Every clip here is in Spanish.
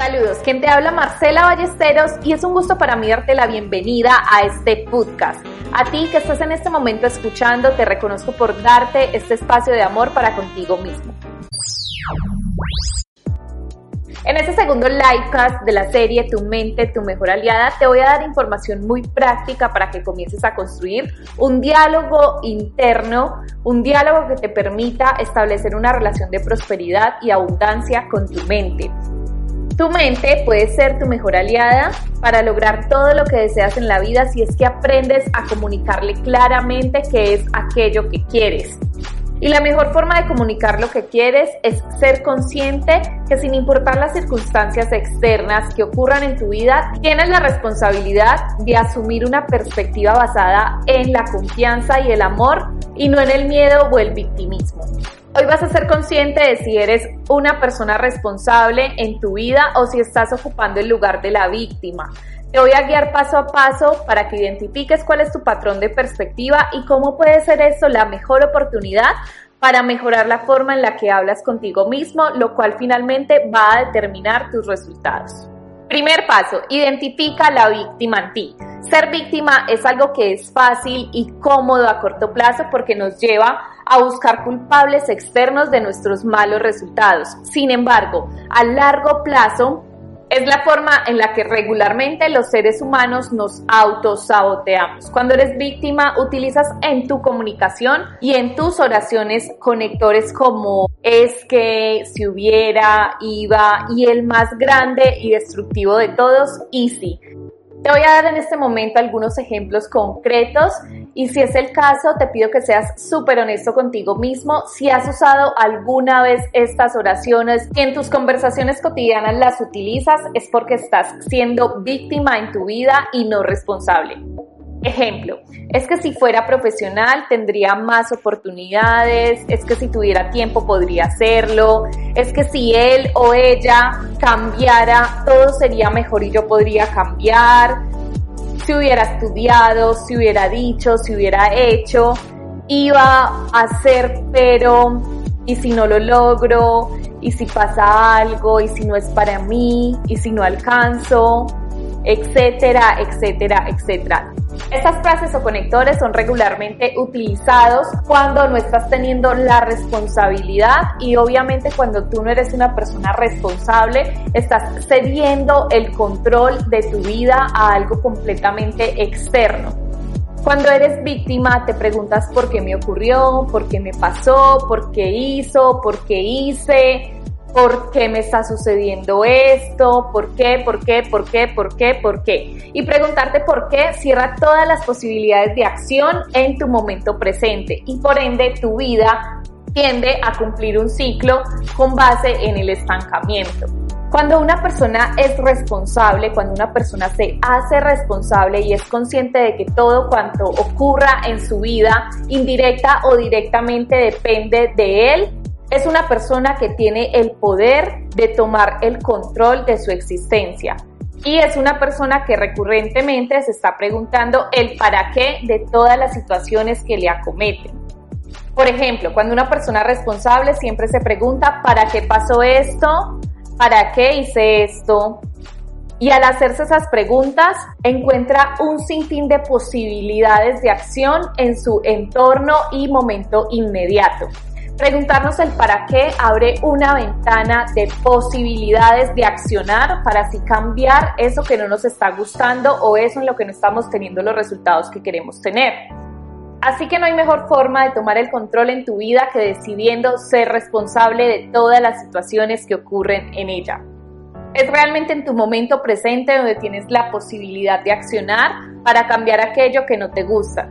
Saludos, quien te habla Marcela Ballesteros y es un gusto para mí darte la bienvenida a este podcast. A ti que estás en este momento escuchando, te reconozco por darte este espacio de amor para contigo mismo. En este segundo livecast de la serie Tu mente, tu mejor aliada, te voy a dar información muy práctica para que comiences a construir un diálogo interno, un diálogo que te permita establecer una relación de prosperidad y abundancia con tu mente. Tu mente puede ser tu mejor aliada para lograr todo lo que deseas en la vida si es que aprendes a comunicarle claramente qué es aquello que quieres. Y la mejor forma de comunicar lo que quieres es ser consciente que sin importar las circunstancias externas que ocurran en tu vida, tienes la responsabilidad de asumir una perspectiva basada en la confianza y el amor y no en el miedo o el victimismo. Hoy vas a ser consciente de si eres una persona responsable en tu vida o si estás ocupando el lugar de la víctima. Te voy a guiar paso a paso para que identifiques cuál es tu patrón de perspectiva y cómo puede ser eso la mejor oportunidad para mejorar la forma en la que hablas contigo mismo, lo cual finalmente va a determinar tus resultados. Primer paso, identifica la víctima en ti. Ser víctima es algo que es fácil y cómodo a corto plazo porque nos lleva a buscar culpables externos de nuestros malos resultados. Sin embargo, a largo plazo, es la forma en la que regularmente los seres humanos nos autosaboteamos. Cuando eres víctima, utilizas en tu comunicación y en tus oraciones conectores como es que, si hubiera, iba y el más grande y destructivo de todos, easy. Te voy a dar en este momento algunos ejemplos concretos y si es el caso, te pido que seas súper honesto contigo mismo. Si has usado alguna vez estas oraciones y en tus conversaciones cotidianas las utilizas, es porque estás siendo víctima en tu vida y no responsable. Ejemplo, es que si fuera profesional tendría más oportunidades, es que si tuviera tiempo podría hacerlo, es que si él o ella cambiara todo sería mejor y yo podría cambiar, si hubiera estudiado, si hubiera dicho, si hubiera hecho, iba a hacer pero y si no lo logro, y si pasa algo, y si no es para mí, y si no alcanzo, etcétera, etcétera, etcétera. Estas frases o conectores son regularmente utilizados cuando no estás teniendo la responsabilidad y obviamente cuando tú no eres una persona responsable, estás cediendo el control de tu vida a algo completamente externo. Cuando eres víctima te preguntas por qué me ocurrió, por qué me pasó, por qué hizo, por qué hice, ¿Por qué me está sucediendo esto? ¿Por qué? ¿Por qué? ¿Por qué? ¿Por qué? ¿Por qué? Y preguntarte por qué cierra todas las posibilidades de acción en tu momento presente y por ende tu vida tiende a cumplir un ciclo con base en el estancamiento. Cuando una persona es responsable, cuando una persona se hace responsable y es consciente de que todo cuanto ocurra en su vida, indirecta o directamente, depende de él, es una persona que tiene el poder de tomar el control de su existencia. Y es una persona que recurrentemente se está preguntando el para qué de todas las situaciones que le acometen. Por ejemplo, cuando una persona responsable siempre se pregunta ¿para qué pasó esto? ¿Para qué hice esto? Y al hacerse esas preguntas, encuentra un sinfín de posibilidades de acción en su entorno y momento inmediato. Preguntarnos el para qué abre una ventana de posibilidades de accionar para así cambiar eso que no nos está gustando o eso en lo que no estamos teniendo los resultados que queremos tener. Así que no hay mejor forma de tomar el control en tu vida que decidiendo ser responsable de todas las situaciones que ocurren en ella. Es realmente en tu momento presente donde tienes la posibilidad de accionar para cambiar aquello que no te gusta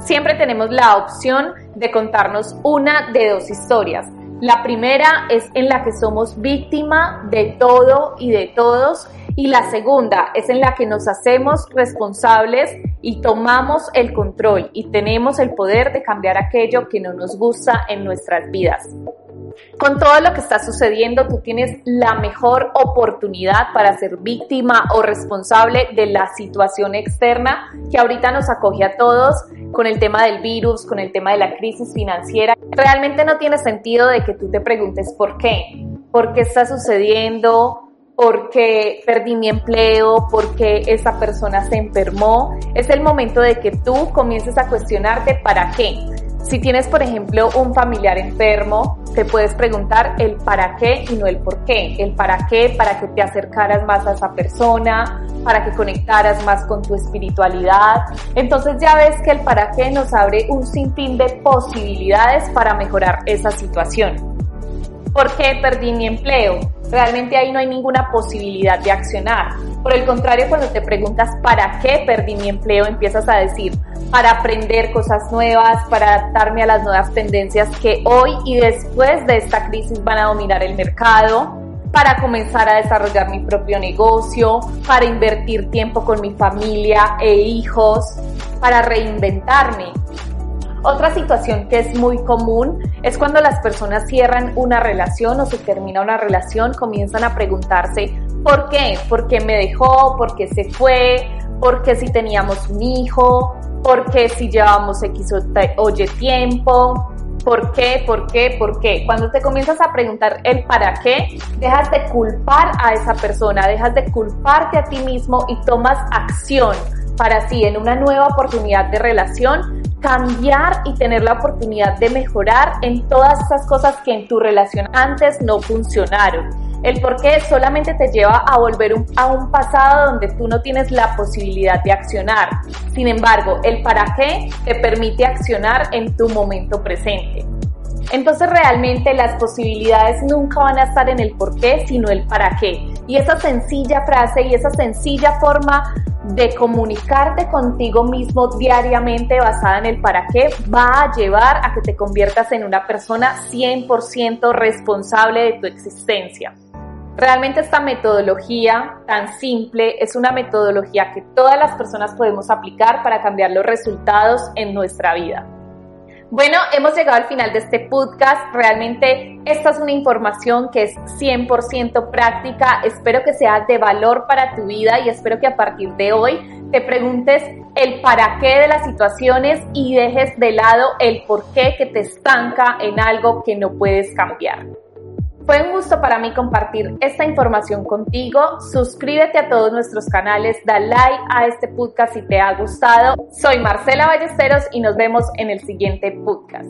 siempre tenemos la opción de contarnos una de dos historias. La primera es en la que somos víctima de todo y de todos y la segunda es en la que nos hacemos responsables y tomamos el control y tenemos el poder de cambiar aquello que no nos gusta en nuestras vidas. Con todo lo que está sucediendo, tú tienes la mejor oportunidad para ser víctima o responsable de la situación externa que ahorita nos acoge a todos con el tema del virus, con el tema de la crisis financiera. Realmente no tiene sentido de que tú te preguntes por qué, por qué está sucediendo, por qué perdí mi empleo, por qué esa persona se enfermó. Es el momento de que tú comiences a cuestionarte para qué. Si tienes, por ejemplo, un familiar enfermo, te puedes preguntar el para qué y no el por qué. El para qué para que te acercaras más a esa persona, para que conectaras más con tu espiritualidad. Entonces ya ves que el para qué nos abre un sinfín de posibilidades para mejorar esa situación. ¿Por qué perdí mi empleo? Realmente ahí no hay ninguna posibilidad de accionar. Por el contrario, cuando te preguntas para qué perdí mi empleo, empiezas a decir, para aprender cosas nuevas, para adaptarme a las nuevas tendencias que hoy y después de esta crisis van a dominar el mercado, para comenzar a desarrollar mi propio negocio, para invertir tiempo con mi familia e hijos, para reinventarme. Otra situación que es muy común es cuando las personas cierran una relación o se termina una relación, comienzan a preguntarse ¿por qué? ¿Por qué me dejó? ¿Por qué se fue? ¿Por qué si teníamos un hijo? ¿Por qué si llevamos X o tiempo? ¿Por qué? ¿Por qué? ¿Por qué? Cuando te comienzas a preguntar el para qué, dejas de culpar a esa persona, dejas de culparte a ti mismo y tomas acción para así en una nueva oportunidad de relación cambiar y tener la oportunidad de mejorar en todas esas cosas que en tu relación antes no funcionaron. El por qué solamente te lleva a volver a un pasado donde tú no tienes la posibilidad de accionar. Sin embargo, el para qué te permite accionar en tu momento presente. Entonces realmente las posibilidades nunca van a estar en el por qué, sino el para qué. Y esa sencilla frase y esa sencilla forma de comunicarte contigo mismo diariamente basada en el para qué va a llevar a que te conviertas en una persona 100% responsable de tu existencia. Realmente esta metodología tan simple es una metodología que todas las personas podemos aplicar para cambiar los resultados en nuestra vida. Bueno, hemos llegado al final de este podcast. Realmente esta es una información que es 100% práctica. Espero que sea de valor para tu vida y espero que a partir de hoy te preguntes el para qué de las situaciones y dejes de lado el por qué que te estanca en algo que no puedes cambiar. Fue un gusto para mí compartir esta información contigo. Suscríbete a todos nuestros canales, da like a este podcast si te ha gustado. Soy Marcela Ballesteros y nos vemos en el siguiente podcast.